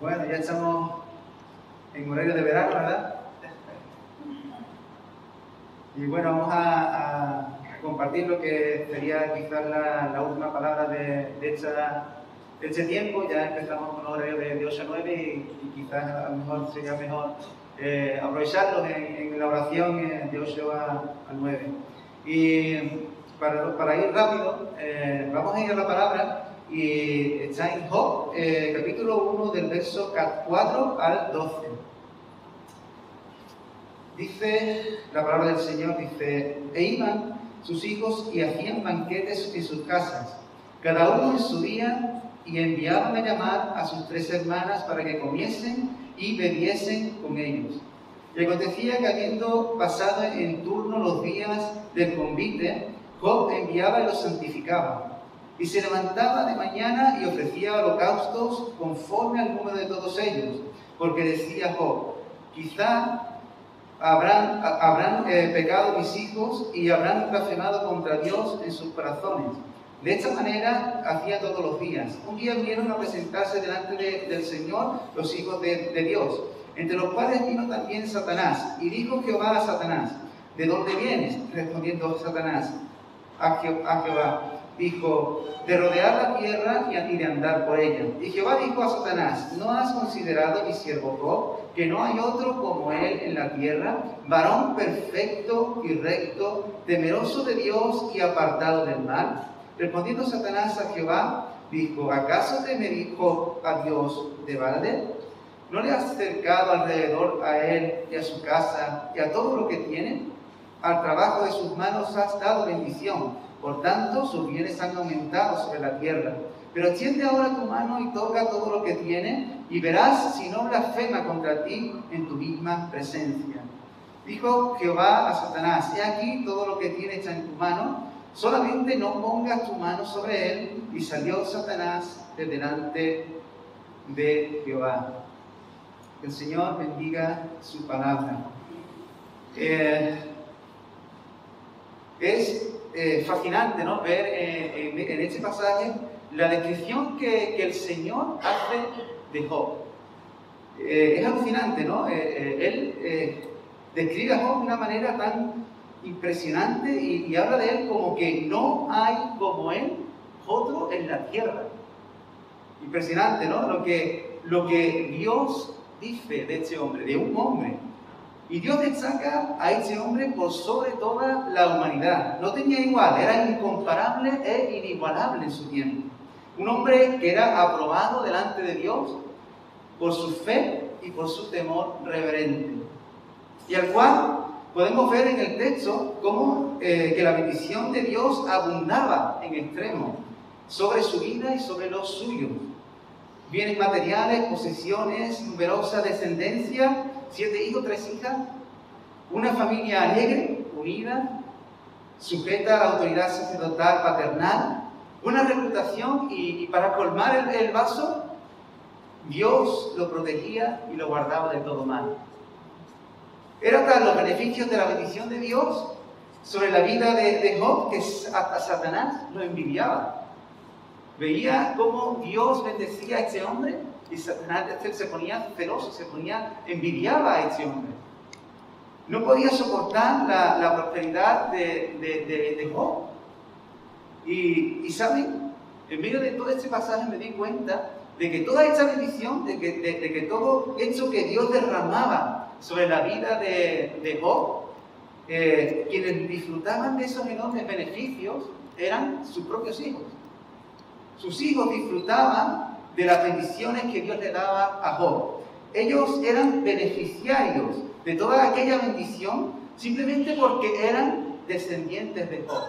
Bueno, ya estamos en horario de verano, ¿verdad? Y bueno, vamos a, compartir lo que sería quizás la, última palabra de, de, este tiempo. Ya empezamos con horario de, de 8 a 9 y, quizás a lo mejor sería mejor eh, aprovecharlos en, la oración eh, de 8 a, a 9. Y para, para ir rápido, eh, vamos a ir a la palabra y está en Job, eh, capítulo 1, del verso 4 al 12. Dice la palabra del Señor, dice, e iban sus hijos y hacían banquetes en sus casas, cada uno en su día, y enviaban a llamar a sus tres hermanas para que comiesen y bebiesen con ellos. Y acontecía que habiendo pasado en turno los días del convite, Job enviaba y los santificaba y se levantaba de mañana y ofrecía holocaustos conforme al número de todos ellos, porque decía Job, quizá habrán, habrán eh, pecado mis hijos y habrán blasfemado contra Dios en sus corazones. De esta manera hacía todos los días. Un día vinieron a presentarse delante del Señor los hijos de, de Dios, entre los cuales vino también Satanás. Y dijo Jehová a Satanás, ¿de dónde vienes? Respondiendo Satanás a, Jehová, dijo, de rodear la tierra y de andar por ella. Y Jehová dijo a Satanás, ¿no has considerado mi siervo Job, que no hay otro como él en la tierra, varón perfecto y recto, temeroso de Dios y apartado del mal? Respondiendo Satanás a Jehová, dijo, ¿acaso te me dijo a Dios de balde? ¿No le has acercado alrededor a él y a su casa y a todo lo que tiene? Al trabajo de sus manos has dado bendición por tanto, sus bienes han aumentado sobre la tierra. Pero extiende ahora tu mano y toca todo lo que tiene, y verás si no blasfema contra ti en tu misma presencia. Dijo Jehová a Satanás, he aquí todo lo que tiene está en tu mano, solamente no pongas tu mano sobre él. Y salió Satanás de delante de Jehová. Que el Señor bendiga su palabra. Eh, es eh, fascinante ¿no? ver eh, en, este pasaje la descripción que, el Señor hace de Job. Eh, es alucinante, ¿no? él describe a Job de una manera tan impresionante y, habla de él como que no hay como él otro en la tierra. Impresionante, ¿no? Lo que, lo que Dios dice de este hombre, de un hombre y Dios destaca a ese hombre por sobre toda la humanidad. No tenía igual, era incomparable e inigualable en su tiempo. Un hombre que era aprobado delante de Dios por su fe y por su temor reverente. Y al cual podemos ver en el texto cómo eh, que la bendición de Dios abundaba en extremo sobre su vida y sobre los suyos. Bienes materiales, posesiones, numerosa descendencia siete hijos, tres hijas, una familia alegre, unida, sujeta a la autoridad sacerdotal paternal, una reputación y, para colmar el, vaso, Dios lo protegía y lo guardaba de todo mal. Era tal los beneficios de la bendición de Dios sobre la vida de, de Job que hasta Satanás lo envidiaba. Veía cómo Dios bendecía a este hombre y Satanás se ponía celoso, se ponía, envidiaba a ese hombre. No podía soportar la, prosperidad de, de, Job. Y, y, saben, en medio de todo este pasaje me di cuenta de que toda esta bendición, de que, de, que todo esto que Dios derramaba sobre la vida de, Job, eh, quienes disfrutaban de esos enormes beneficios eran sus propios hijos. Sus hijos disfrutaban de las bendiciones que Dios le daba a Job. Ellos eran beneficiarios de toda aquella bendición simplemente porque eran descendientes de Job.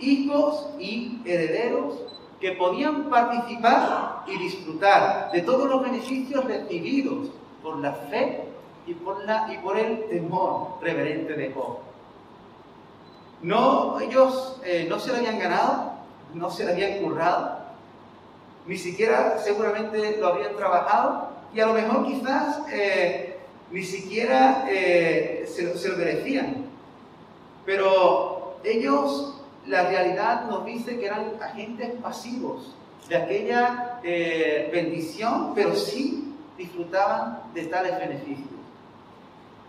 Hijos y herederos que podían participar y disfrutar de todos los beneficios recibidos por la fe y por, la, y por el temor reverente de Job. No, ellos eh, no se lo habían ganado, no se lo habían currado, ni siquiera seguramente lo habían trabajado y a lo mejor quizás eh, ni siquiera eh, se, lo merecían. Pero ellos, la realidad nos dice que eran agentes pasivos de aquella eh, bendición, pero sí disfrutaban de tales beneficios.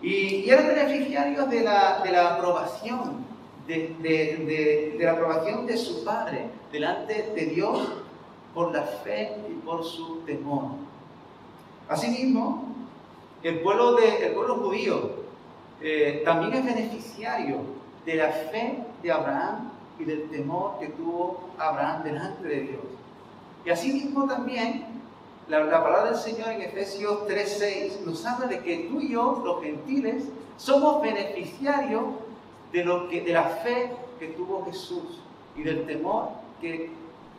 Y, eran beneficiarios de la, de la aprobación, de, de, de, la aprobación de su Padre delante de Dios por la fe y por su temor. Asimismo, el pueblo, de, el pueblo judío eh, también es beneficiario de la fe de Abraham y del temor que tuvo Abraham delante de Dios. Y asimismo también la, palabra del Señor en Efesios 3:6 nos habla de que tú y yo, los gentiles, somos beneficiarios de, lo que, de la fe que tuvo Jesús y del temor que,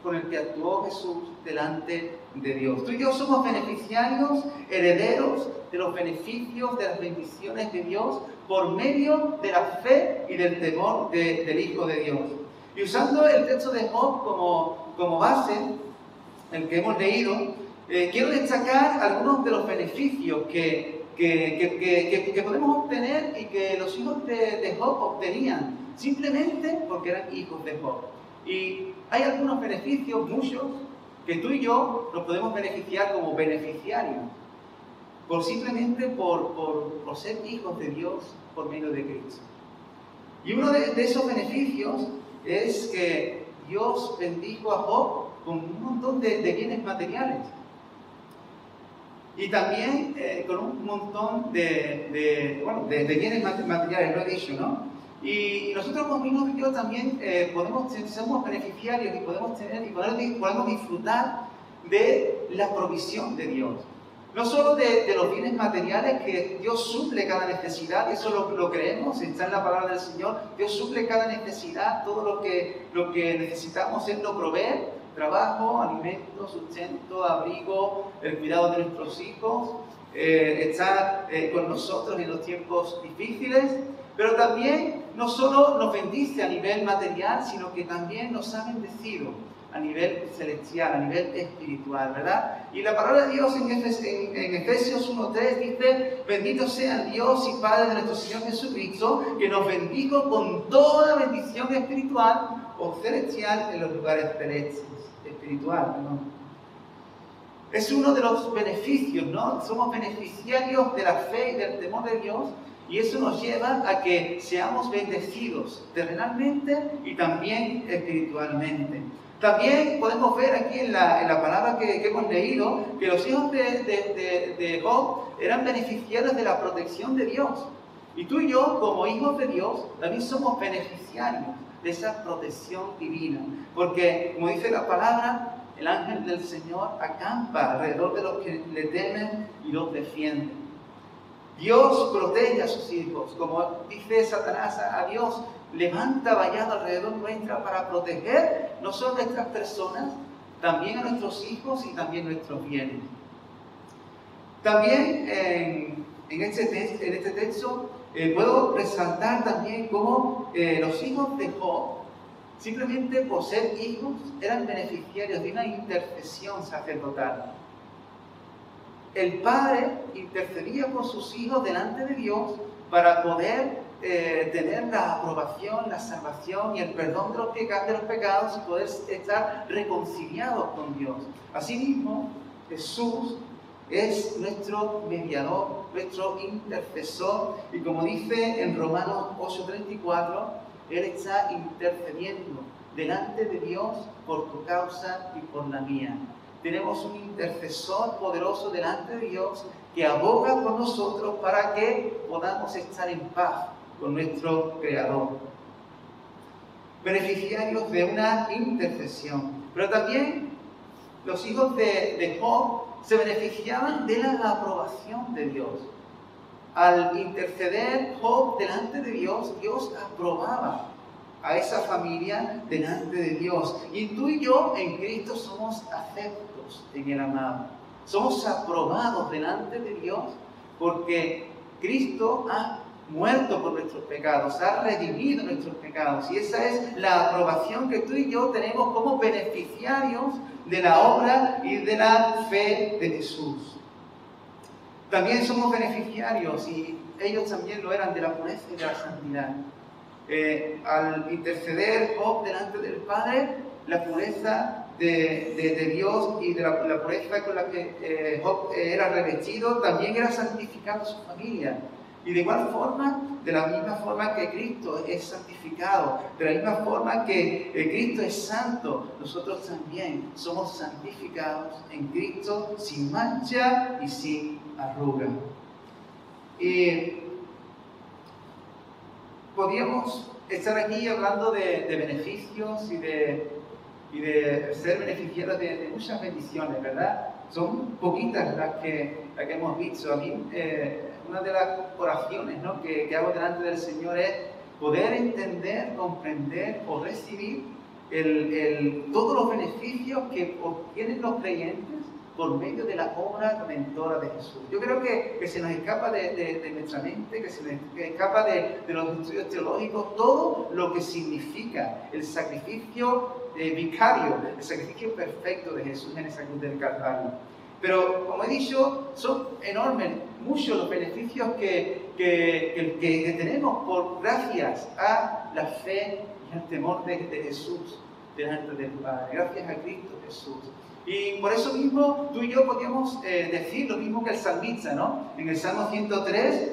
con el que actuó Jesús delante de Dios. Tú y yo somos beneficiarios, herederos de los beneficios, de las bendiciones de Dios por medio de la fe y del temor del Hijo de Dios. Y usando el texto de Job como, como base, el que hemos leído, eh, quiero destacar algunos de los beneficios que, que, podemos obtener y que los hijos de, Job obtenían simplemente porque eran hijos de Job. Y hay algunos beneficios, muchos, que tú y yo nos podemos beneficiar como beneficiarios, por simplemente por, por, ser hijos de Dios por medio de Cristo. Y uno de, de esos beneficios es que Dios bendijo a Job con un montón de, de bienes materiales. Y también eh, con un montón de, de, bueno, de, bienes materiales, lo he dicho, ¿no? Y, nosotros como Dios también eh, podemos, somos beneficiarios y podemos tener y podemos, disfrutar de la provisión de Dios. No solo de, de, los bienes materiales que Dios suple cada necesidad, eso lo, lo, creemos, está en la palabra del Señor, Dios suple cada necesidad, todo lo que, lo que necesitamos Él lo provee, trabajo, alimento, sustento, abrigo, el cuidado de nuestros hijos, eh, estar eh, con nosotros en los tiempos difíciles, pero también no solo nos bendice a nivel material, sino que también nos ha bendecido a nivel celestial, a nivel espiritual, ¿verdad? Y la palabra de Dios en, Efesios 1.3 dice, bendito sea Dios y Padre de nuestro Señor Jesucristo, que nos bendijo con toda bendición espiritual o celestial en los lugares celestes espiritual. Es uno de los beneficios, ¿no? Somos beneficiarios de la fe y del temor de Dios y eso nos lleva a que seamos bendecidos terrenalmente y también espiritualmente. También podemos ver aquí en la, en la palabra que, hemos leído que los hijos de, de, de, Job eran beneficiarios de la protección de Dios. Y tú y yo, como hijos de Dios, también somos beneficiarios de esa protección divina. Porque, como dice la palabra, el ángel del Señor acampa alrededor de los que le temen y los defiende. Dios protege a sus hijos, como dice Satanás a Dios, levanta vallado alrededor nuestra para proteger no solo nuestras personas, también a nuestros hijos y también nuestros bienes. También en, en, este, en este texto eh, puedo resaltar también cómo eh, los hijos de Job, simplemente por ser hijos, eran beneficiarios de una intercesión sacerdotal. El padre intercedía por sus hijos delante de Dios para poder eh, tener la aprobación, la salvación y el perdón de los, de los pecados y poder estar reconciliados con Dios. Asimismo, Jesús es nuestro mediador, nuestro intercesor. Y como dice en Romanos 8:34, Él está intercediendo delante de Dios por tu causa y por la mía. Tenemos un intercesor poderoso delante de Dios que aboga por nosotros para que podamos estar en paz con nuestro Creador. Beneficiarios de una intercesión. Pero también los hijos de, Job se beneficiaban de la aprobación de Dios. Al interceder Job delante de Dios, Dios aprobaba a esa familia delante de Dios. Y tú y yo en Cristo somos aceptos en el amado. Somos aprobados delante de Dios porque Cristo ha muerto por nuestros pecados, ha redimido nuestros pecados. Y esa es la aprobación que tú y yo tenemos como beneficiarios de la obra y de la fe de Jesús. También somos beneficiarios y ellos también lo eran de la pureza y de la santidad. Eh, al interceder Job delante del Padre, la pureza de, Dios y de la, pureza con la que eh, Job era revestido, también era santificado su familia. Y de igual forma, de la misma forma que Cristo es santificado, de la misma forma que eh, Cristo es santo, nosotros también somos santificados en Cristo sin mancha y sin arruga. Y podríamos estar aquí hablando de, beneficios y de, y de ser beneficiados de, muchas bendiciones, ¿verdad? Son poquitas las que, las que hemos visto. A mí, eh, una de las oraciones ¿no? que, que, hago delante del Señor es poder entender, comprender o recibir el, el, todos los beneficios que obtienen los creyentes por medio de la obra redentora de Jesús. Yo creo que, que se nos escapa de, de, nuestra mente, que se nos escapa de, de, los estudios teológicos, todo lo que significa el sacrificio eh, vicario, el sacrificio perfecto de Jesús en esa cruz del Calvario. Pero, como he dicho, son enormes, muchos los beneficios que, que, que, tenemos por gracias a la fe y al temor de, de Jesús delante del Padre, gracias a Cristo Jesús. Y por eso mismo tú y yo podríamos eh, decir lo mismo que el salmista, ¿no? En el Salmo 103,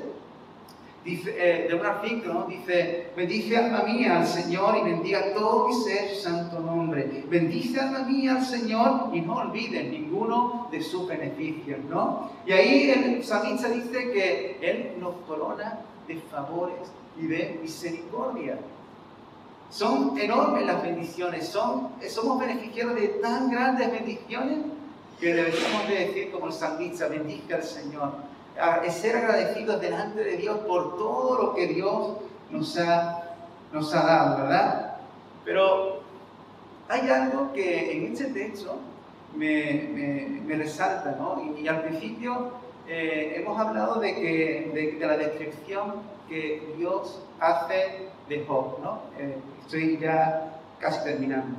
dice, eh, de un artículo, ¿no? dice, bendice alma mía al Señor y bendiga todo mi ser su santo nombre. Bendice alma mía al Señor y no olvides ninguno de sus beneficios, ¿no? Y ahí el salmista dice que Él nos corona de favores y de misericordia. Son enormes las bendiciones, son, somos beneficiarios de tan grandes bendiciones que deberíamos de decir como el salmista, bendiga al Señor. Es ser agradecidos delante de Dios por todo lo que Dios nos ha, nos ha dado, ¿verdad? Pero hay algo que en este texto me, me, resalta, ¿no? Y, al principio eh, hemos hablado de, que, de, la descripción que Dios hace de Job, ¿no? Eh, estoy ya casi terminando.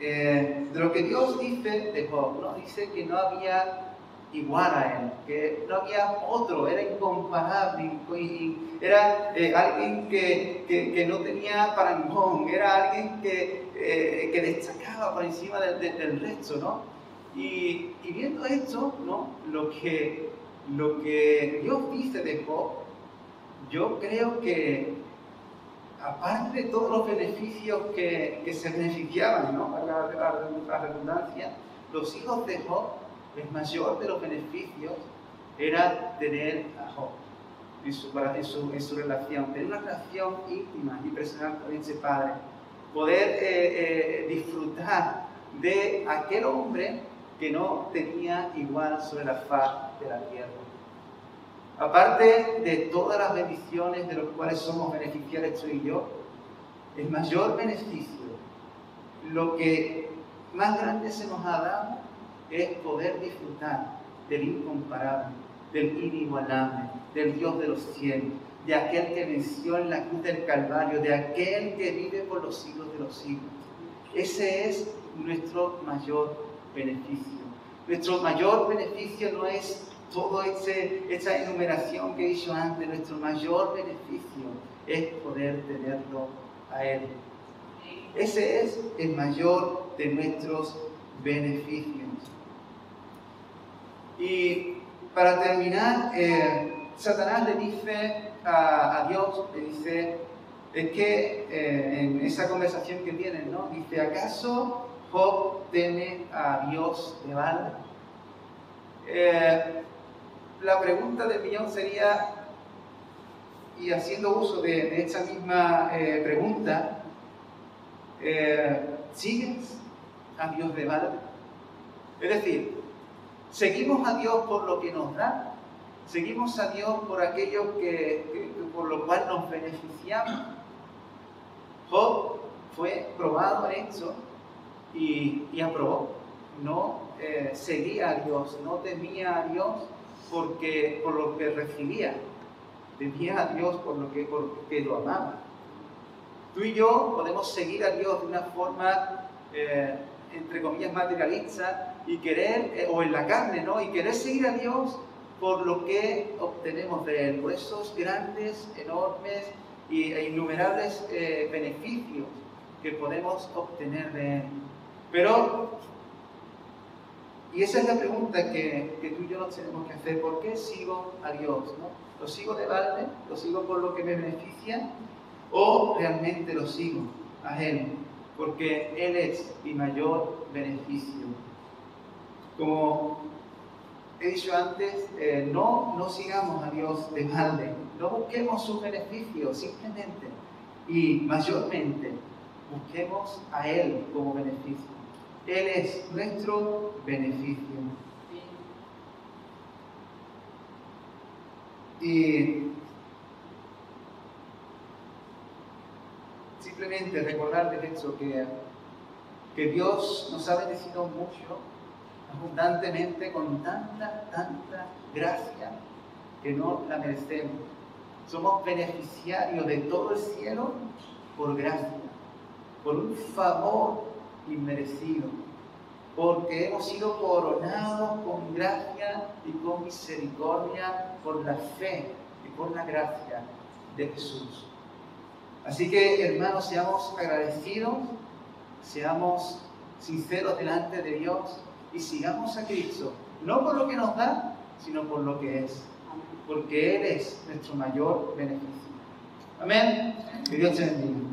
Eh, de lo que Dios dice de Job, ¿no? dice que no había igual a él, que no había otro, era incomparable, era eh, alguien que, que, no tenía parangón, era alguien que, que destacaba por encima del resto, ¿no? Y, y, viendo esto, ¿no? Lo que, lo que Dios dice de Job, yo creo que aparte de todos los beneficios que, se beneficiaban, ¿no? a la, la, redundancia, los hijos de Job, el mayor de los beneficios era tener a Job en su, en relación, tener una relación íntima y personal con ese padre, poder eh, eh, disfrutar de aquel hombre que no tenía igual sobre la faz de la tierra. Aparte de todas las bendiciones de las cuales somos beneficiarios tú y yo, el mayor beneficio, lo que más grande se nos ha dado, es poder disfrutar del incomparable, del inigualable, del Dios de los cielos, de aquel que venció en la cruz del Calvario, de aquel que vive por los siglos de los siglos. Ese es nuestro mayor beneficio. Nuestro mayor beneficio no es toda esa enumeración que dicho antes, nuestro mayor beneficio es poder tenerlo a Él. Ese es el mayor de nuestros beneficios. Y para terminar, eh, Satanás le dice a, Dios, le dice, es que eh, en esa conversación que tienen, ¿no? Dice, ¿acaso Job teme a Dios de mal? Eh, la pregunta del millón sería, y haciendo uso de, esta misma eh, pregunta, eh, ¿sigues a Dios de mal? Es decir, ¿seguimos a Dios por lo que nos da? ¿Seguimos a Dios por aquello que, por lo cual nos beneficiamos? Job fue probado en eso y, aprobó. No eh, seguía a Dios, no temía a Dios porque, por lo que recibía. Temía a Dios por lo que, porque lo amaba. Tú y yo podemos seguir a Dios de una forma, eh, entre comillas, materialista y querer, eh, o en la carne, ¿no? Y querer seguir a Dios por lo que obtenemos de Él, por esos grandes, enormes e innumerables eh, beneficios que podemos obtener de Él. Pero, y esa es la pregunta que, tú y yo nos tenemos que hacer, ¿por qué sigo a Dios? ¿no? ¿Lo sigo de balde? ¿Lo sigo por lo que me beneficia? ¿O realmente lo sigo a Él? Porque Él es mi mayor beneficio. Como he dicho antes, eh, no, no sigamos a Dios de balde, no busquemos sus beneficios simplemente y mayormente busquemos a Él como beneficio. Él es nuestro beneficio. Y simplemente recordar de hecho que, que Dios nos ha bendecido mucho abundantemente con tanta, tanta gracia que no la merecemos. Somos beneficiarios de todo el cielo por gracia, por un favor inmerecido, porque hemos sido coronados con gracia y con misericordia por la fe y por la gracia de Jesús. Así que, hermanos, seamos agradecidos, seamos sinceros delante de Dios y sigamos a Cristo, no por lo que nos da, sino por lo que es, porque Él es nuestro mayor beneficio. Amén. Que Dios te bendiga.